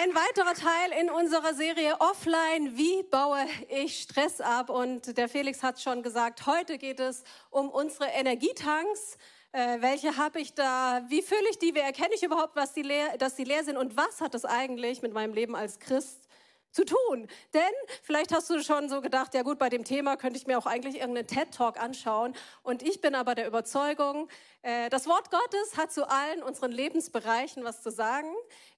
ein weiterer Teil in unserer Serie Offline. Wie baue ich Stress ab? Und der Felix hat schon gesagt, heute geht es um unsere Energietanks. Äh, welche habe ich da? Wie fülle ich die? Wie erkenne ich überhaupt, was die leer, dass sie leer sind? Und was hat das eigentlich mit meinem Leben als Christ zu tun. Denn vielleicht hast du schon so gedacht, ja gut, bei dem Thema könnte ich mir auch eigentlich irgendeinen TED-Talk anschauen. Und ich bin aber der Überzeugung, äh, das Wort Gottes hat zu allen unseren Lebensbereichen was zu sagen.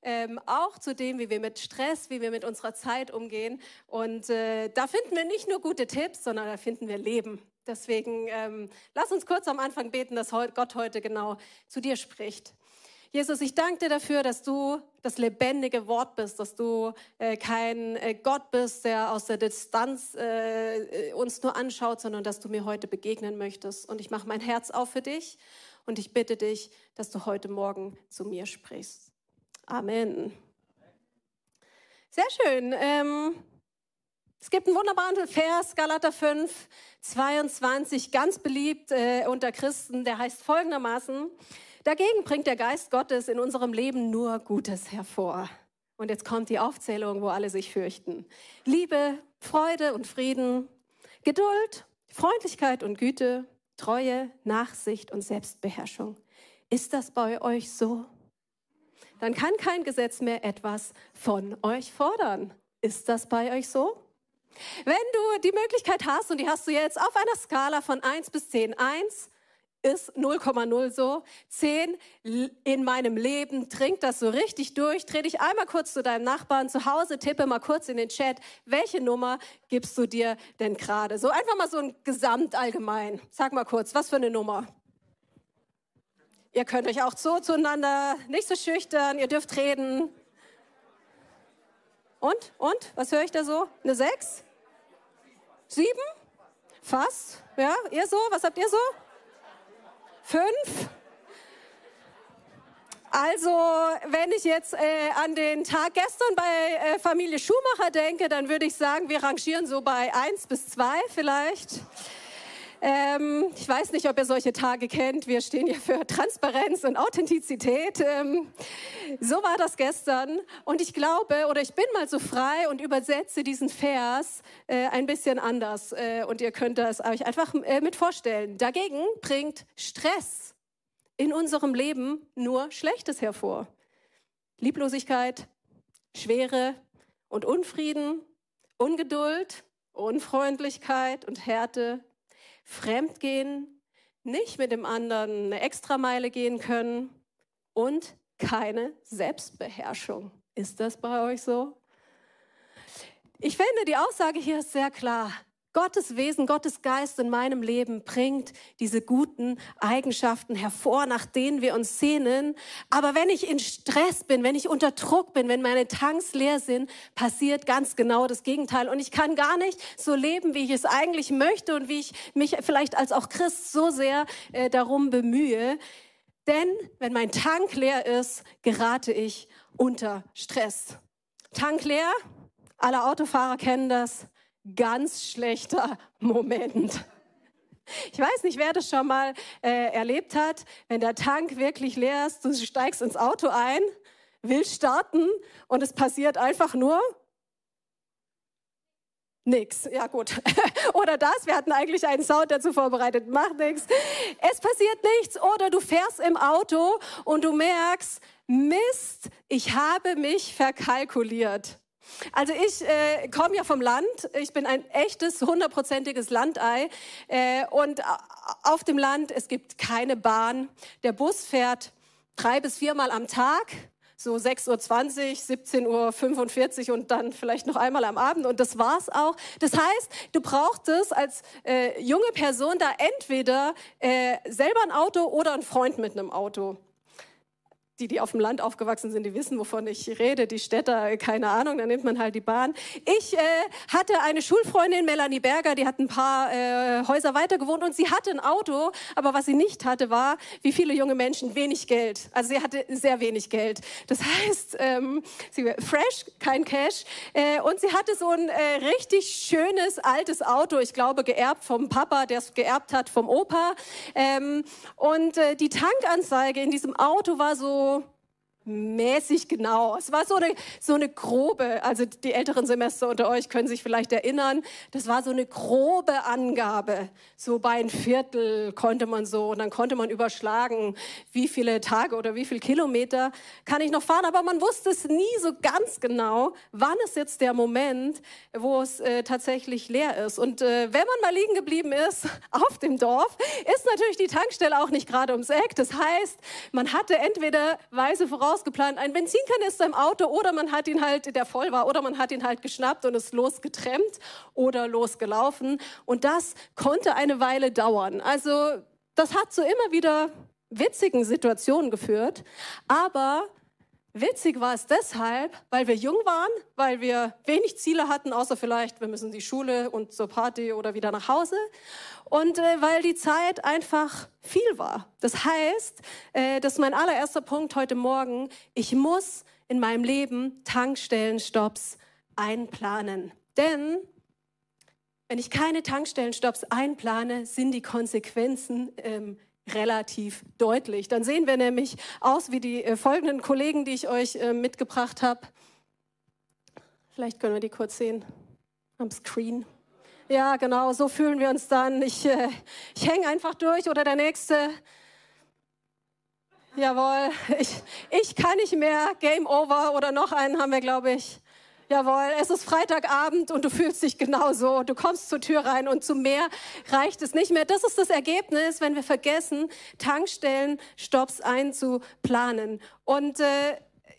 Ähm, auch zu dem, wie wir mit Stress, wie wir mit unserer Zeit umgehen. Und äh, da finden wir nicht nur gute Tipps, sondern da finden wir Leben. Deswegen ähm, lass uns kurz am Anfang beten, dass Gott heute genau zu dir spricht. Jesus, ich danke dir dafür, dass du das lebendige Wort bist, dass du äh, kein äh, Gott bist, der aus der Distanz äh, uns nur anschaut, sondern dass du mir heute begegnen möchtest. Und ich mache mein Herz auf für dich und ich bitte dich, dass du heute Morgen zu mir sprichst. Amen. Sehr schön. Ähm, es gibt einen wunderbaren Vers, Galater 5, 22, ganz beliebt äh, unter Christen, der heißt folgendermaßen, Dagegen bringt der Geist Gottes in unserem Leben nur Gutes hervor. Und jetzt kommt die Aufzählung, wo alle sich fürchten. Liebe, Freude und Frieden, Geduld, Freundlichkeit und Güte, Treue, Nachsicht und Selbstbeherrschung. Ist das bei euch so? Dann kann kein Gesetz mehr etwas von euch fordern. Ist das bei euch so? Wenn du die Möglichkeit hast, und die hast du jetzt auf einer Skala von 1 bis 10, 1, ist 0,0 so. 10 in meinem Leben, trink das so richtig durch. Dreh dich einmal kurz zu deinem Nachbarn zu Hause, tippe mal kurz in den Chat, welche Nummer gibst du dir denn gerade? So einfach mal so ein Gesamt allgemein. Sag mal kurz, was für eine Nummer? Ihr könnt euch auch so zueinander, nicht so schüchtern, ihr dürft reden. Und? Und? Was höre ich da so? Eine 6? 7? Fast? Ja, ihr so? Was habt ihr so? Fünf? Also, wenn ich jetzt äh, an den Tag gestern bei äh, Familie Schumacher denke, dann würde ich sagen, wir rangieren so bei eins bis zwei vielleicht. Ähm, ich weiß nicht, ob ihr solche Tage kennt. Wir stehen ja für Transparenz und Authentizität. Ähm, so war das gestern. Und ich glaube, oder ich bin mal so frei und übersetze diesen Vers äh, ein bisschen anders. Äh, und ihr könnt das euch einfach äh, mit vorstellen. Dagegen bringt Stress in unserem Leben nur Schlechtes hervor. Lieblosigkeit, Schwere und Unfrieden, Ungeduld, Unfreundlichkeit und Härte, Fremdgehen, nicht mit dem anderen eine Extrameile gehen können und keine Selbstbeherrschung. Ist das bei euch so? Ich finde, die Aussage hier ist sehr klar. Gottes Wesen, Gottes Geist in meinem Leben bringt diese guten Eigenschaften hervor, nach denen wir uns sehnen. Aber wenn ich in Stress bin, wenn ich unter Druck bin, wenn meine Tanks leer sind, passiert ganz genau das Gegenteil. Und ich kann gar nicht so leben, wie ich es eigentlich möchte und wie ich mich vielleicht als auch Christ so sehr äh, darum bemühe. Denn wenn mein Tank leer ist, gerate ich unter Stress. Tank leer, alle Autofahrer kennen das ganz schlechter Moment. Ich weiß nicht, wer das schon mal äh, erlebt hat, wenn der Tank wirklich leer ist, du steigst ins Auto ein, willst starten und es passiert einfach nur nix. Ja gut. Oder das, wir hatten eigentlich einen Sound dazu vorbereitet, macht nichts. Es passiert nichts. Oder du fährst im Auto und du merkst, Mist, ich habe mich verkalkuliert. Also ich äh, komme ja vom Land. Ich bin ein echtes, hundertprozentiges Landei. Äh, und auf dem Land, es gibt keine Bahn. Der Bus fährt drei bis viermal am Tag. So 6.20 Uhr, 17.45 Uhr und dann vielleicht noch einmal am Abend. Und das war's auch. Das heißt, du brauchtest als äh, junge Person da entweder äh, selber ein Auto oder einen Freund mit einem Auto die, die auf dem Land aufgewachsen sind, die wissen, wovon ich rede. Die Städter, keine Ahnung, dann nimmt man halt die Bahn. Ich äh, hatte eine Schulfreundin, Melanie Berger, die hat ein paar äh, Häuser weiter gewohnt und sie hatte ein Auto, aber was sie nicht hatte, war, wie viele junge Menschen, wenig Geld. Also sie hatte sehr wenig Geld. Das heißt, ähm, sie war fresh, kein Cash äh, und sie hatte so ein äh, richtig schönes altes Auto, ich glaube geerbt vom Papa, der es geerbt hat vom Opa. Ähm, und äh, die Tankanzeige in diesem Auto war so people mäßig genau. Es war so eine, so eine grobe, also die älteren Semester unter euch können sich vielleicht erinnern, das war so eine grobe Angabe. So bei ein Viertel konnte man so und dann konnte man überschlagen, wie viele Tage oder wie viele Kilometer kann ich noch fahren. Aber man wusste es nie so ganz genau, wann ist jetzt der Moment, wo es äh, tatsächlich leer ist. Und äh, wenn man mal liegen geblieben ist auf dem Dorf, ist natürlich die Tankstelle auch nicht gerade ums Eck. Das heißt, man hatte entweder weise Voraussetzungen, vorausgeplant, ein Benzinkanister im Auto oder man hat ihn halt, der voll war, oder man hat ihn halt geschnappt und ist losgetrennt oder losgelaufen. Und das konnte eine Weile dauern. Also das hat zu immer wieder witzigen Situationen geführt. Aber Witzig war es deshalb, weil wir jung waren, weil wir wenig Ziele hatten, außer vielleicht, wir müssen in die Schule und zur Party oder wieder nach Hause. Und äh, weil die Zeit einfach viel war. Das heißt, äh, das ist mein allererster Punkt heute Morgen, ich muss in meinem Leben Tankstellenstopps einplanen. Denn wenn ich keine Tankstellenstopps einplane, sind die Konsequenzen ähm, relativ deutlich. Dann sehen wir nämlich aus wie die äh, folgenden Kollegen, die ich euch äh, mitgebracht habe. Vielleicht können wir die kurz sehen am Screen. Ja, genau, so fühlen wir uns dann. Ich, äh, ich hänge einfach durch oder der nächste. Jawohl, ich, ich kann nicht mehr. Game over oder noch einen haben wir, glaube ich. Jawohl, es ist Freitagabend und du fühlst dich genauso. Du kommst zur Tür rein und zu mehr reicht es nicht mehr. Das ist das Ergebnis, wenn wir vergessen, Tankstellenstopps einzuplanen. Und äh,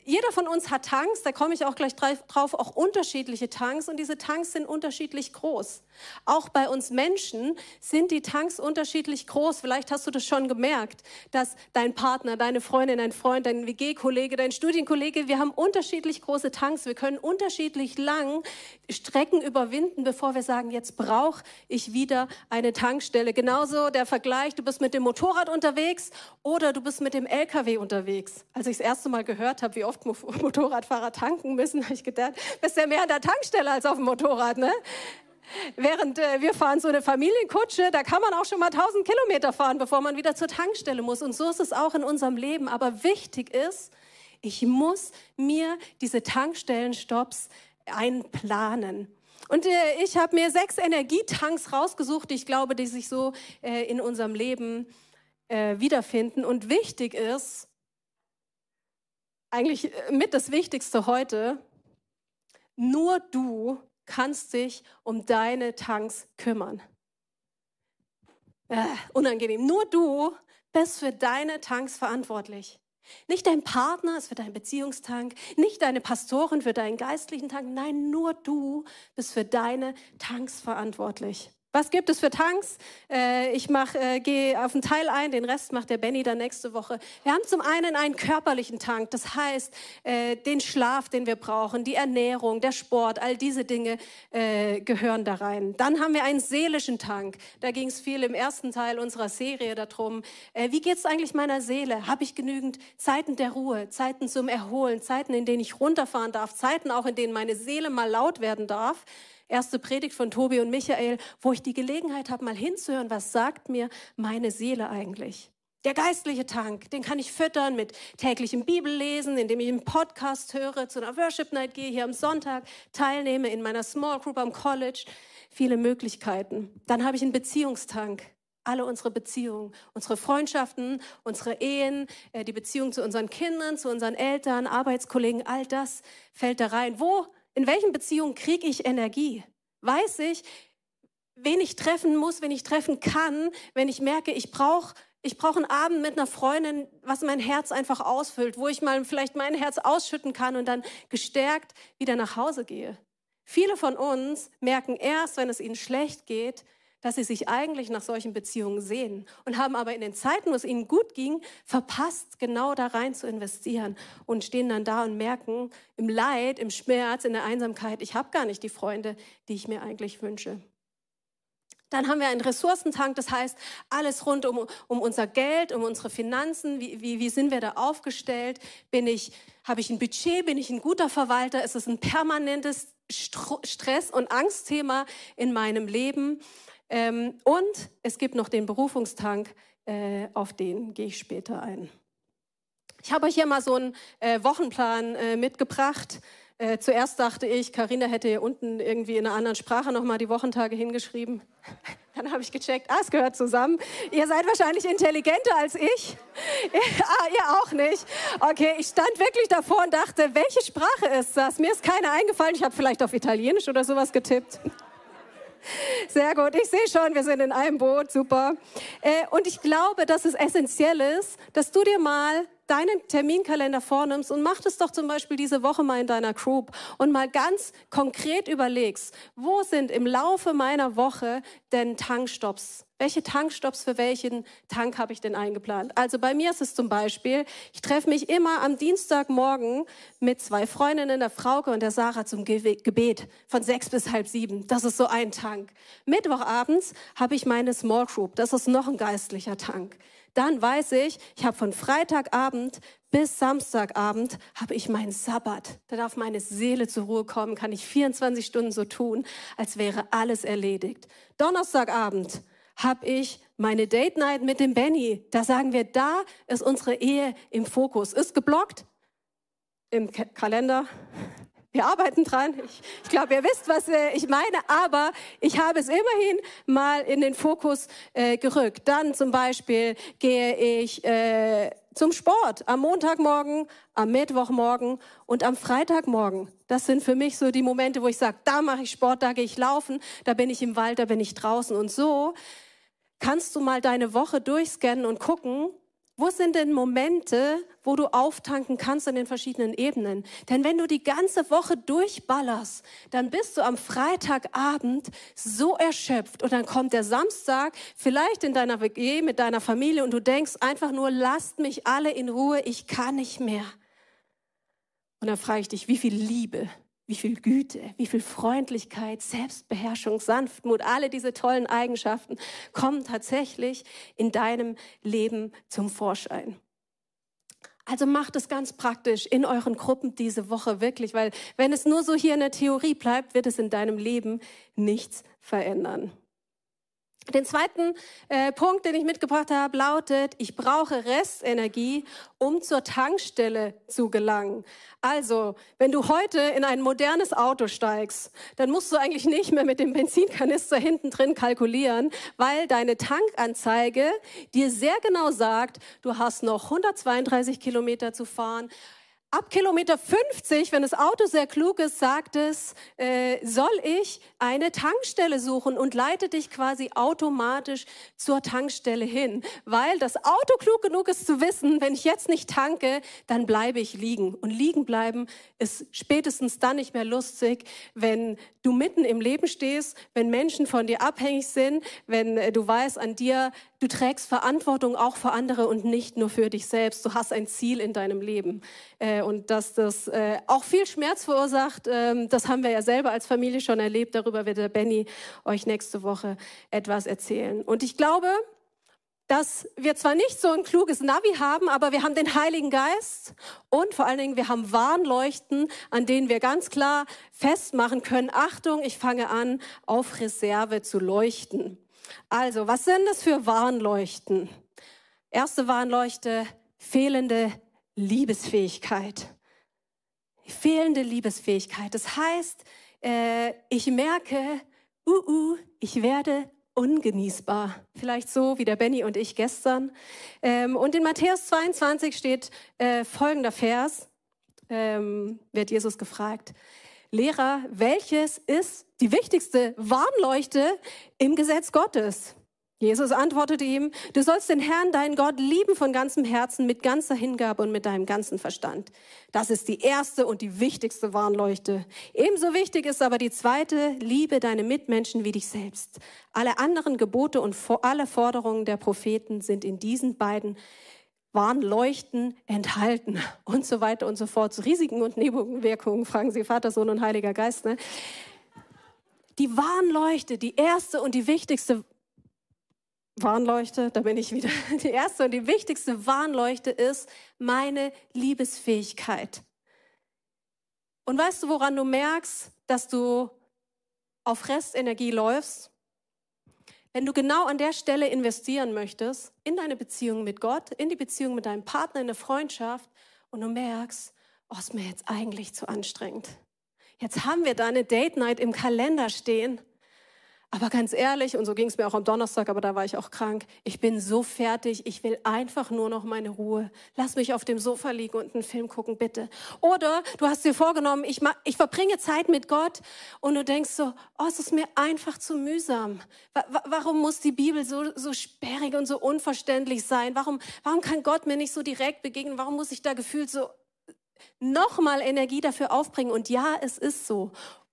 jeder von uns hat Tanks, da komme ich auch gleich drauf, auch unterschiedliche Tanks und diese Tanks sind unterschiedlich groß. Auch bei uns Menschen sind die Tanks unterschiedlich groß. Vielleicht hast du das schon gemerkt, dass dein Partner, deine Freundin, dein Freund, dein WG-Kollege, dein Studienkollege, wir haben unterschiedlich große Tanks. Wir können unterschiedlich lang Strecken überwinden, bevor wir sagen, jetzt brauche ich wieder eine Tankstelle. Genauso der Vergleich, du bist mit dem Motorrad unterwegs oder du bist mit dem LKW unterwegs. Als ich das erste Mal gehört habe, wie oft Motorradfahrer tanken müssen, habe ich gedacht, bist ja mehr an der Tankstelle als auf dem Motorrad, ne? Während äh, wir fahren so eine Familienkutsche, da kann man auch schon mal 1000 Kilometer fahren, bevor man wieder zur Tankstelle muss. Und so ist es auch in unserem Leben. Aber wichtig ist, ich muss mir diese Tankstellenstopps einplanen. Und äh, ich habe mir sechs Energietanks rausgesucht, die ich glaube, die sich so äh, in unserem Leben äh, wiederfinden. Und wichtig ist, eigentlich äh, mit das Wichtigste heute, nur du kannst dich um deine Tanks kümmern. Äh, unangenehm. Nur du bist für deine Tanks verantwortlich. Nicht dein Partner ist für deinen Beziehungstank, nicht deine Pastorin für deinen geistlichen Tank. Nein, nur du bist für deine Tanks verantwortlich. Was gibt es für Tanks? Äh, ich mach, äh, gehe auf einen Teil ein, den Rest macht der Benny dann nächste Woche. Wir haben zum einen einen körperlichen Tank, das heißt äh, den Schlaf, den wir brauchen, die Ernährung, der Sport, all diese Dinge gehören da rein. Dann haben wir einen seelischen Tank. Da ging es viel im ersten Teil unserer Serie darum, wie geht es eigentlich meiner Seele? Habe ich genügend Zeiten der Ruhe, Zeiten zum Erholen, Zeiten, in denen ich runterfahren darf, Zeiten auch, in denen meine Seele mal laut werden darf? Erste Predigt von Tobi und Michael, wo ich die Gelegenheit habe, mal hinzuhören, was sagt mir meine Seele eigentlich? Der geistliche Tank, den kann ich füttern mit täglichem Bibellesen, indem ich einen Podcast höre, zu einer Worship Night gehe, hier am Sonntag teilnehme in meiner Small Group am College. Viele Möglichkeiten. Dann habe ich einen Beziehungstank. Alle unsere Beziehungen, unsere Freundschaften, unsere Ehen, äh, die Beziehung zu unseren Kindern, zu unseren Eltern, Arbeitskollegen, all das fällt da rein. Wo in welchen Beziehungen kriege ich Energie? Weiß ich, wen ich treffen muss, wen ich treffen kann, wenn ich merke, ich brauche ich brauche einen Abend mit einer Freundin, was mein Herz einfach ausfüllt, wo ich mal vielleicht mein Herz ausschütten kann und dann gestärkt wieder nach Hause gehe. Viele von uns merken erst, wenn es ihnen schlecht geht, dass sie sich eigentlich nach solchen Beziehungen sehen und haben aber in den Zeiten, wo es ihnen gut ging, verpasst, genau da rein zu investieren und stehen dann da und merken im Leid, im Schmerz, in der Einsamkeit, ich habe gar nicht die Freunde, die ich mir eigentlich wünsche. Dann haben wir einen Ressourcentank, das heißt alles rund um, um unser Geld, um unsere Finanzen. Wie, wie, wie sind wir da aufgestellt? Bin ich, habe ich ein Budget? Bin ich ein guter Verwalter? Ist es ein permanentes Stress- und Angstthema in meinem Leben? Ähm, und es gibt noch den Berufungstank, äh, auf den gehe ich später ein. Ich habe euch hier mal so einen äh, Wochenplan äh, mitgebracht. Äh, zuerst dachte ich, Karina hätte hier unten irgendwie in einer anderen Sprache nochmal die Wochentage hingeschrieben. Dann habe ich gecheckt, ah, es gehört zusammen. Ihr seid wahrscheinlich intelligenter als ich. ah, ihr auch nicht. Okay, ich stand wirklich davor und dachte, welche Sprache ist das? Mir ist keine eingefallen. Ich habe vielleicht auf Italienisch oder sowas getippt. Sehr gut, ich sehe schon, wir sind in einem Boot, super. Äh, und ich glaube, dass es essentiell ist, dass du dir mal deinen Terminkalender vornimmst und mach das doch zum Beispiel diese Woche mal in deiner Group und mal ganz konkret überlegst, wo sind im Laufe meiner Woche denn Tankstops? Welche Tankstops für welchen Tank habe ich denn eingeplant? Also bei mir ist es zum Beispiel, ich treffe mich immer am Dienstagmorgen mit zwei Freundinnen, der Frauke und der Sarah zum Gebet von sechs bis halb sieben. Das ist so ein Tank. Mittwochabends habe ich meine Small Group. Das ist noch ein geistlicher Tank dann weiß ich, ich habe von Freitagabend bis Samstagabend habe ich meinen Sabbat. Da darf meine Seele zur Ruhe kommen, kann ich 24 Stunden so tun, als wäre alles erledigt. Donnerstagabend habe ich meine Date Night mit dem Benny. Da sagen wir, da ist unsere Ehe im Fokus. Ist geblockt im Kalender. Wir arbeiten dran. Ich, ich glaube, ihr wisst, was äh, ich meine, aber ich habe es immerhin mal in den Fokus äh, gerückt. Dann zum Beispiel gehe ich äh, zum Sport am Montagmorgen, am Mittwochmorgen und am Freitagmorgen. Das sind für mich so die Momente, wo ich sage, da mache ich Sport, da gehe ich laufen, da bin ich im Wald, da bin ich draußen. Und so kannst du mal deine Woche durchscannen und gucken, wo sind denn Momente, wo du auftanken kannst in den verschiedenen Ebenen? Denn wenn du die ganze Woche durchballerst, dann bist du am Freitagabend so erschöpft und dann kommt der Samstag vielleicht in deiner WG mit deiner Familie und du denkst einfach nur, lasst mich alle in Ruhe, ich kann nicht mehr. Und dann frage ich dich, wie viel Liebe, wie viel Güte, wie viel Freundlichkeit, Selbstbeherrschung, Sanftmut, alle diese tollen Eigenschaften kommen tatsächlich in deinem Leben zum Vorschein. Also macht es ganz praktisch in euren Gruppen diese Woche wirklich, weil wenn es nur so hier in der Theorie bleibt, wird es in deinem Leben nichts verändern. Den zweiten äh, Punkt, den ich mitgebracht habe, lautet, ich brauche Restenergie, um zur Tankstelle zu gelangen. Also, wenn du heute in ein modernes Auto steigst, dann musst du eigentlich nicht mehr mit dem Benzinkanister hinten drin kalkulieren, weil deine Tankanzeige dir sehr genau sagt, du hast noch 132 Kilometer zu fahren Ab Kilometer 50, wenn das Auto sehr klug ist, sagt es, äh, soll ich eine Tankstelle suchen und leite dich quasi automatisch zur Tankstelle hin, weil das Auto klug genug ist zu wissen, wenn ich jetzt nicht tanke, dann bleibe ich liegen. Und liegen bleiben ist spätestens dann nicht mehr lustig, wenn du mitten im Leben stehst, wenn Menschen von dir abhängig sind, wenn äh, du weißt, an dir Du trägst Verantwortung auch für andere und nicht nur für dich selbst. Du hast ein Ziel in deinem Leben. Äh, und dass das äh, auch viel Schmerz verursacht, ähm, das haben wir ja selber als Familie schon erlebt. Darüber wird der Benny euch nächste Woche etwas erzählen. Und ich glaube, dass wir zwar nicht so ein kluges Navi haben, aber wir haben den Heiligen Geist und vor allen Dingen wir haben Warnleuchten, an denen wir ganz klar festmachen können, Achtung, ich fange an, auf Reserve zu leuchten. Also, was sind das für Warnleuchten? Erste Warnleuchte, fehlende Liebesfähigkeit. Fehlende Liebesfähigkeit. Das heißt, äh, ich merke, uh, uh, ich werde ungenießbar. Vielleicht so wie der Benny und ich gestern. Ähm, und in Matthäus 22 steht äh, folgender Vers, ähm, wird Jesus gefragt. Lehrer, welches ist die wichtigste Warnleuchte im Gesetz Gottes? Jesus antwortete ihm, du sollst den Herrn, deinen Gott, lieben von ganzem Herzen, mit ganzer Hingabe und mit deinem ganzen Verstand. Das ist die erste und die wichtigste Warnleuchte. Ebenso wichtig ist aber die zweite, liebe deine Mitmenschen wie dich selbst. Alle anderen Gebote und alle Forderungen der Propheten sind in diesen beiden Warnleuchten enthalten und so weiter und so fort. Zu Risiken und Nebenwirkungen fragen Sie Vater, Sohn und Heiliger Geist. Ne? Die Warnleuchte, die erste und die wichtigste Warnleuchte, da bin ich wieder. Die erste und die wichtigste Warnleuchte ist meine Liebesfähigkeit. Und weißt du, woran du merkst, dass du auf Restenergie läufst? Wenn du genau an der Stelle investieren möchtest, in deine Beziehung mit Gott, in die Beziehung mit deinem Partner, in der Freundschaft, und du merkst, oh, ist mir jetzt eigentlich zu anstrengend. Jetzt haben wir da eine Date Night im Kalender stehen aber ganz ehrlich, und so ging es mir auch am Donnerstag, aber da war ich auch krank, ich bin so fertig, ich will einfach nur noch meine Ruhe. Lass mich auf dem Sofa liegen und einen Film gucken, bitte. Oder du hast dir vorgenommen, ich, ich verbringe Zeit mit Gott und du denkst so, oh, es ist mir einfach zu mühsam. Warum muss die Bibel so, so sperrig und so unverständlich sein? Warum, warum kann Gott mir nicht so direkt begegnen? Warum muss ich da gefühlt so nochmal Energie dafür aufbringen? Und ja, es ist so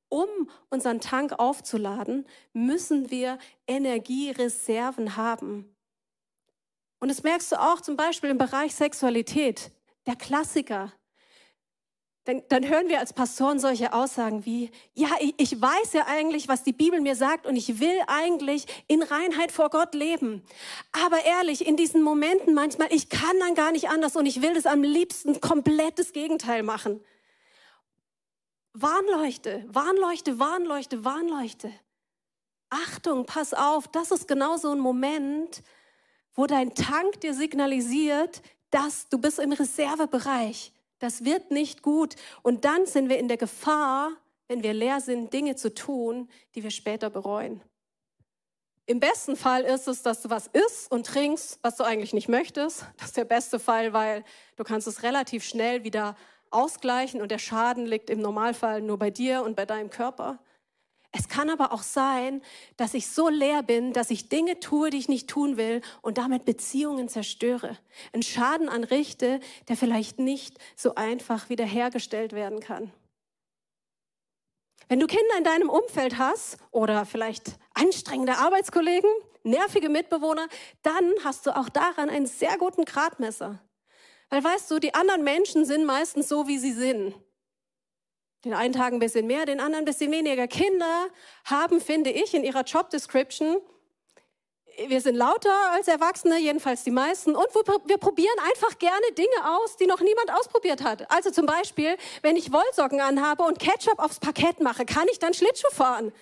um unseren Tank aufzuladen, müssen wir Energiereserven haben. Und das merkst du auch zum Beispiel im Bereich Sexualität. Der Klassiker. Dann, dann hören wir als Pastoren solche Aussagen wie, ja, ich, ich weiß ja eigentlich, was die Bibel mir sagt und ich will eigentlich in Reinheit vor Gott leben. Aber ehrlich, in diesen Momenten manchmal, ich kann dann gar nicht anders und ich will das am liebsten komplettes Gegenteil machen. Warnleuchte, Warnleuchte, Warnleuchte, Warnleuchte. Achtung, pass auf, das ist genau so ein Moment, wo dein Tank dir signalisiert, dass du bist im Reservebereich. Das wird nicht gut. Und dann sind wir in der Gefahr, wenn wir leer sind, Dinge zu tun, die wir später bereuen. Im besten Fall ist es, dass du was isst und trinkst, was du eigentlich nicht möchtest. Das ist der beste Fall, weil du kannst es relativ schnell wieder ausgleichen und der Schaden liegt im Normalfall nur bei dir und bei deinem Körper. Es kann aber auch sein, dass ich so leer bin, dass ich Dinge tue, die ich nicht tun will und damit Beziehungen zerstöre. Einen Schaden anrichte, der vielleicht nicht so einfach wiederhergestellt werden kann. Wenn du Kinder in deinem Umfeld hast oder vielleicht anstrengende Arbeitskollegen, nervige Mitbewohner, dann hast du auch daran einen sehr guten Gradmesser. Weil weißt du, die anderen Menschen sind meistens so, wie sie sind. Den einen Tag ein bisschen mehr, den anderen ein bisschen weniger. Kinder haben, finde ich, in ihrer Job Description, wir sind lauter als Erwachsene, jedenfalls die meisten, und wir probieren einfach gerne Dinge aus, die noch niemand ausprobiert hat. Also zum Beispiel, wenn ich Wollsocken anhabe und Ketchup aufs Parkett mache, kann ich dann Schlittschuh fahren.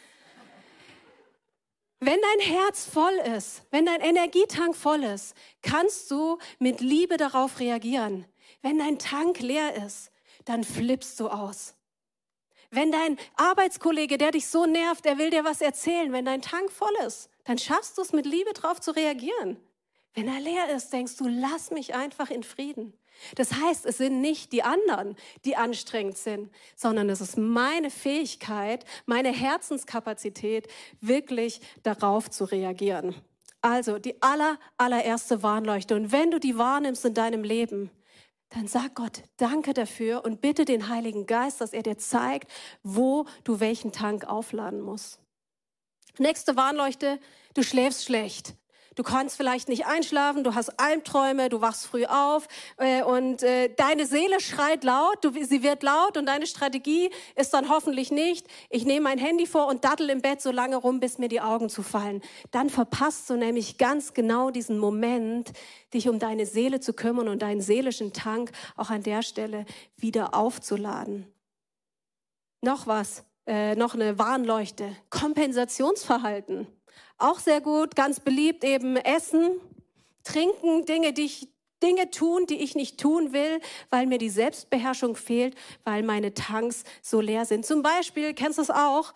Wenn dein Herz voll ist, wenn dein Energietank voll ist, kannst du mit Liebe darauf reagieren. Wenn dein Tank leer ist, dann flippst du aus. Wenn dein Arbeitskollege, der dich so nervt, der will dir was erzählen, wenn dein Tank voll ist, dann schaffst du es mit Liebe darauf zu reagieren. Wenn er leer ist, denkst du, lass mich einfach in Frieden. Das heißt, es sind nicht die anderen, die anstrengend sind, sondern es ist meine Fähigkeit, meine Herzenskapazität, wirklich darauf zu reagieren. Also die aller, allererste Warnleuchte. Und wenn du die wahrnimmst in deinem Leben, dann sag Gott Danke dafür und bitte den Heiligen Geist, dass er dir zeigt, wo du welchen Tank aufladen musst. Nächste Warnleuchte, du schläfst schlecht. Du kannst vielleicht nicht einschlafen, du hast Albträume, du wachst früh auf äh, und äh, deine Seele schreit laut, du, sie wird laut und deine Strategie ist dann hoffentlich nicht, ich nehme mein Handy vor und dattel im Bett so lange rum, bis mir die Augen zufallen. Dann verpasst du nämlich ganz genau diesen Moment, dich um deine Seele zu kümmern und deinen seelischen Tank auch an der Stelle wieder aufzuladen. Noch was, äh, noch eine Warnleuchte. Kompensationsverhalten. Auch sehr gut, ganz beliebt eben Essen, Trinken, Dinge, die ich Dinge tun, die ich nicht tun will, weil mir die Selbstbeherrschung fehlt, weil meine Tanks so leer sind. Zum Beispiel, kennst du es auch?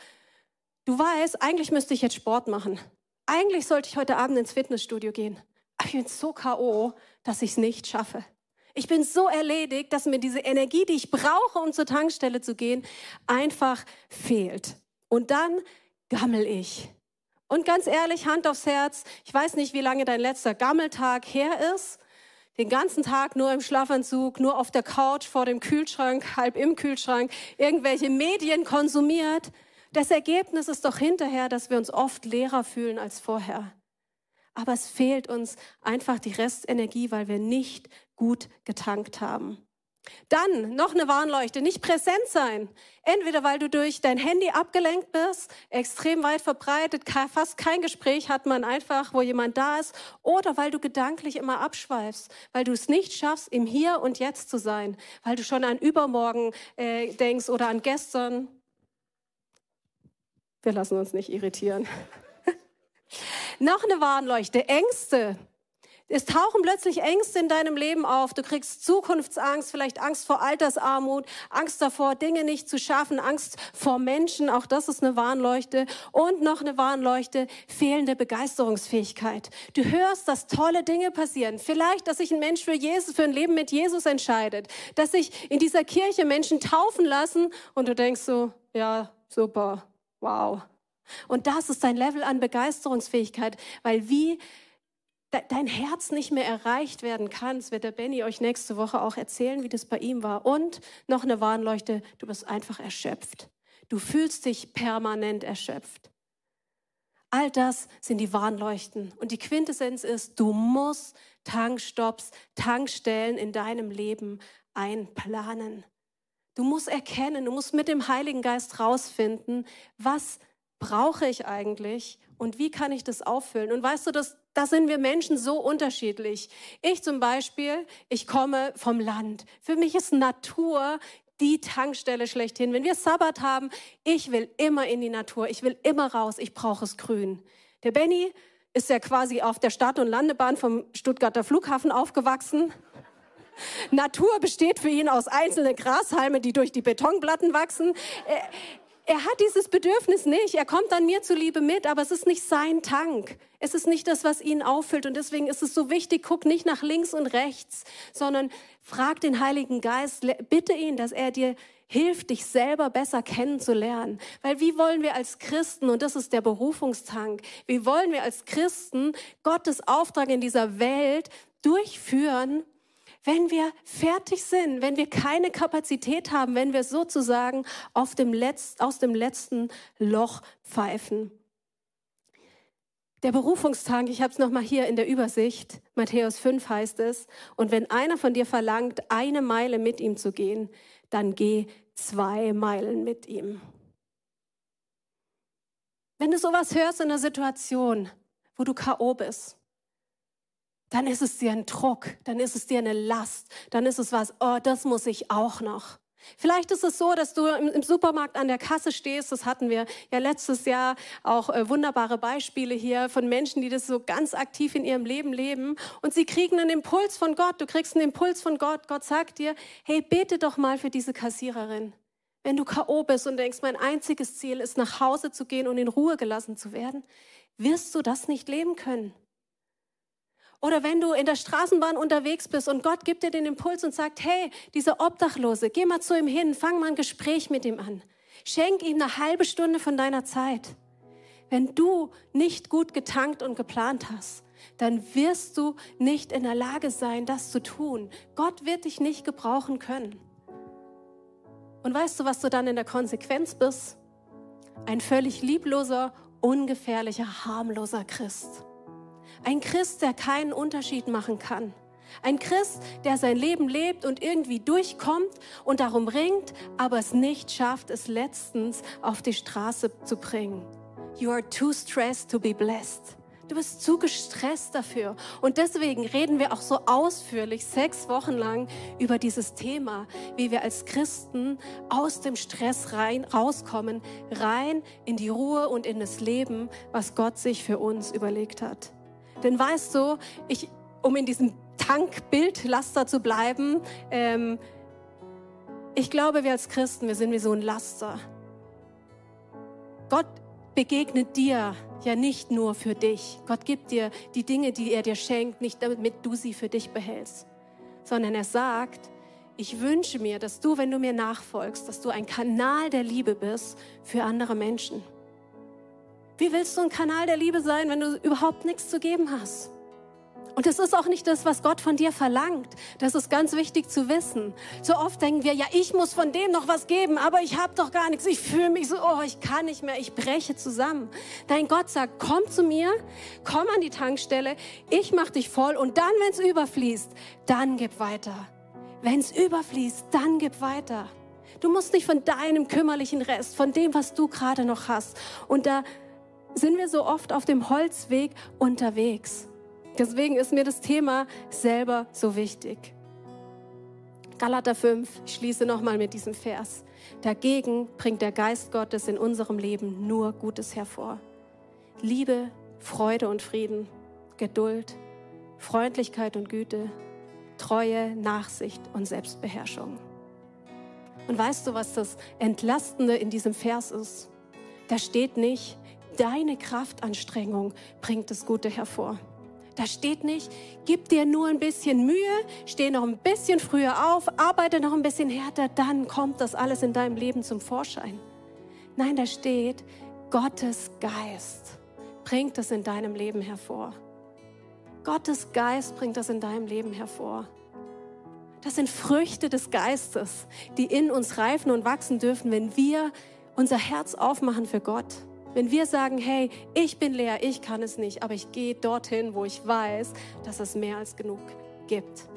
Du weißt, eigentlich müsste ich jetzt Sport machen. Eigentlich sollte ich heute Abend ins Fitnessstudio gehen. Aber ich bin so K.O., dass ich es nicht schaffe. Ich bin so erledigt, dass mir diese Energie, die ich brauche, um zur Tankstelle zu gehen, einfach fehlt. Und dann gammel ich. Und ganz ehrlich, Hand aufs Herz, ich weiß nicht, wie lange dein letzter Gammeltag her ist. Den ganzen Tag nur im Schlafanzug, nur auf der Couch vor dem Kühlschrank, halb im Kühlschrank, irgendwelche Medien konsumiert. Das Ergebnis ist doch hinterher, dass wir uns oft leerer fühlen als vorher. Aber es fehlt uns einfach die Restenergie, weil wir nicht gut getankt haben. Dann noch eine Warnleuchte, nicht präsent sein. Entweder weil du durch dein Handy abgelenkt bist, extrem weit verbreitet, fast kein Gespräch hat man einfach, wo jemand da ist, oder weil du gedanklich immer abschweifst, weil du es nicht schaffst, im Hier und Jetzt zu sein, weil du schon an übermorgen äh, denkst oder an gestern. Wir lassen uns nicht irritieren. Noch eine Warnleuchte, Ängste. Es tauchen plötzlich Ängste in deinem Leben auf. Du kriegst Zukunftsangst, vielleicht Angst vor Altersarmut, Angst davor, Dinge nicht zu schaffen, Angst vor Menschen. Auch das ist eine Warnleuchte. Und noch eine Warnleuchte, fehlende Begeisterungsfähigkeit. Du hörst, dass tolle Dinge passieren. Vielleicht, dass sich ein Mensch für Jesus, für ein Leben mit Jesus entscheidet. Dass sich in dieser Kirche Menschen taufen lassen und du denkst so, ja, super, wow. Und das ist dein Level an Begeisterungsfähigkeit, weil wie dein Herz nicht mehr erreicht werden kann. Wird der Benny euch nächste Woche auch erzählen, wie das bei ihm war. Und noch eine Warnleuchte, du bist einfach erschöpft. Du fühlst dich permanent erschöpft. All das sind die Warnleuchten. Und die Quintessenz ist, du musst Tankstops, Tankstellen in deinem Leben einplanen. Du musst erkennen, du musst mit dem Heiligen Geist rausfinden, was brauche ich eigentlich und wie kann ich das auffüllen? Und weißt du, das, da sind wir Menschen so unterschiedlich. Ich zum Beispiel, ich komme vom Land. Für mich ist Natur die Tankstelle schlechthin. Wenn wir Sabbat haben, ich will immer in die Natur, ich will immer raus, ich brauche es grün. Der Benny ist ja quasi auf der Start- und Landebahn vom Stuttgarter Flughafen aufgewachsen. Natur besteht für ihn aus einzelnen Grashalmen, die durch die Betonplatten wachsen er hat dieses Bedürfnis nicht. Er kommt an mir zuliebe mit, aber es ist nicht sein Tank. Es ist nicht das, was ihn auffüllt. Und deswegen ist es so wichtig, guck nicht nach links und rechts, sondern frag den Heiligen Geist, bitte ihn, dass er dir hilft, dich selber besser kennenzulernen. Weil wie wollen wir als Christen, und das ist der Berufungstank, wie wollen wir als Christen Gottes Auftrag in dieser Welt durchführen, wenn wir fertig sind, wenn wir keine Kapazität haben, wenn wir sozusagen dem Letz-, aus dem letzten Loch pfeifen. Der Berufungstank, ich habe es nochmal hier in der Übersicht, Matthäus 5 heißt es, und wenn einer von dir verlangt, eine Meile mit ihm zu gehen, dann geh zwei Meilen mit ihm. Wenn du sowas hörst in einer Situation, wo du K.O. bist, dann ist es dir ein Druck, dann ist es dir eine Last, dann ist es was, oh, das muss ich auch noch. Vielleicht ist es so, dass du im, Supermarkt an der Kasse stehst. Das hatten wir ja letztes Jahr auch äh, wunderbare Beispiele hier von Menschen, die das so ganz aktiv in ihrem Leben leben. Und sie kriegen einen Impuls von Gott. Du kriegst einen Impuls von Gott. Gott sagt dir, hey, bete doch mal für diese Kassiererin. Wenn du K.O. bist und denkst, mein einziges Ziel ist, nach Hause zu gehen und in Ruhe gelassen zu werden, wirst du das nicht leben können. Oder wenn du in der Straßenbahn unterwegs bist und Gott gibt dir den Impuls und sagt, hey, dieser Obdachlose, geh mal zu ihm hin, fang mal ein Gespräch mit ihm an. Schenk ihm eine halbe Stunde von deiner Zeit. Wenn du nicht gut getankt und geplant hast, dann wirst du nicht in der Lage sein, das zu tun. Gott wird dich nicht gebrauchen können. Und weißt du, was du dann in der Konsequenz bist? Ein völlig liebloser, ungefährlicher, harmloser Christ. Ein Christ, der keinen Unterschied machen kann. Ein Christ, der sein Leben lebt und irgendwie durchkommt und darum ringt, aber es nicht schafft, es letztens auf die Straße zu bringen. You are too stressed to be blessed. Du bist zu gestresst dafür. Und deswegen reden wir auch so ausführlich sechs Wochen lang über dieses Thema, wie wir als Christen aus dem Stress rein, rauskommen, rein in die Ruhe und in das Leben, was Gott sich für uns überlegt hat. Denn weißt du, ich, um in diesem Tankbildlaster zu bleiben, ähm, ich glaube, wir als Christen, wir sind wie so ein Laster. Gott begegnet dir ja nicht nur für dich. Gott gibt dir die Dinge, die er dir schenkt, nicht damit du sie für dich behältst, sondern er sagt, ich wünsche mir, dass du, wenn du mir nachfolgst, dass du ein Kanal der Liebe bist für andere Menschen. Wie willst du ein Kanal der Liebe sein, wenn du überhaupt nichts zu geben hast? Und das ist auch nicht das, was Gott von dir verlangt. Das ist ganz wichtig zu wissen. So oft denken wir, ja, ich muss von dem noch was geben, aber ich habe doch gar nichts. Ich fühle mich so, oh, ich kann nicht mehr, ich breche zusammen. Dein Gott sagt, komm zu mir, komm an die Tankstelle, ich mache dich voll und dann, wenn es überfließt, dann gib weiter. Wenn es überfließt, dann gib weiter. Du musst nicht von deinem kümmerlichen Rest, von dem, was du gerade noch hast. Und da sind wir so oft auf dem Holzweg unterwegs. Deswegen ist mir das Thema selber so wichtig. Galater 5, ich schließe nochmal mit diesem Vers. Dagegen bringt der Geist Gottes in unserem Leben nur Gutes hervor. Liebe, Freude und Frieden, Geduld, Freundlichkeit und Güte, Treue, Nachsicht und Selbstbeherrschung. Und weißt du, was das Entlastende in diesem Vers ist? Da steht nicht, deine Kraftanstrengung bringt das Gute hervor. Da steht nicht, gib dir nur ein bisschen Mühe, steh noch ein bisschen früher auf, arbeite noch ein bisschen härter, dann kommt das alles in deinem Leben zum Vorschein. Nein, da steht, Gottes Geist bringt das in deinem Leben hervor. Gottes Geist bringt das in deinem Leben hervor. Das sind Früchte des Geistes, die in uns reifen und wachsen dürfen, wenn wir unser Herz aufmachen für Gott. Wenn wir sagen, hey, ich bin leer, ich kann es nicht, aber ich gehe dorthin, wo ich weiß, dass es mehr als genug gibt.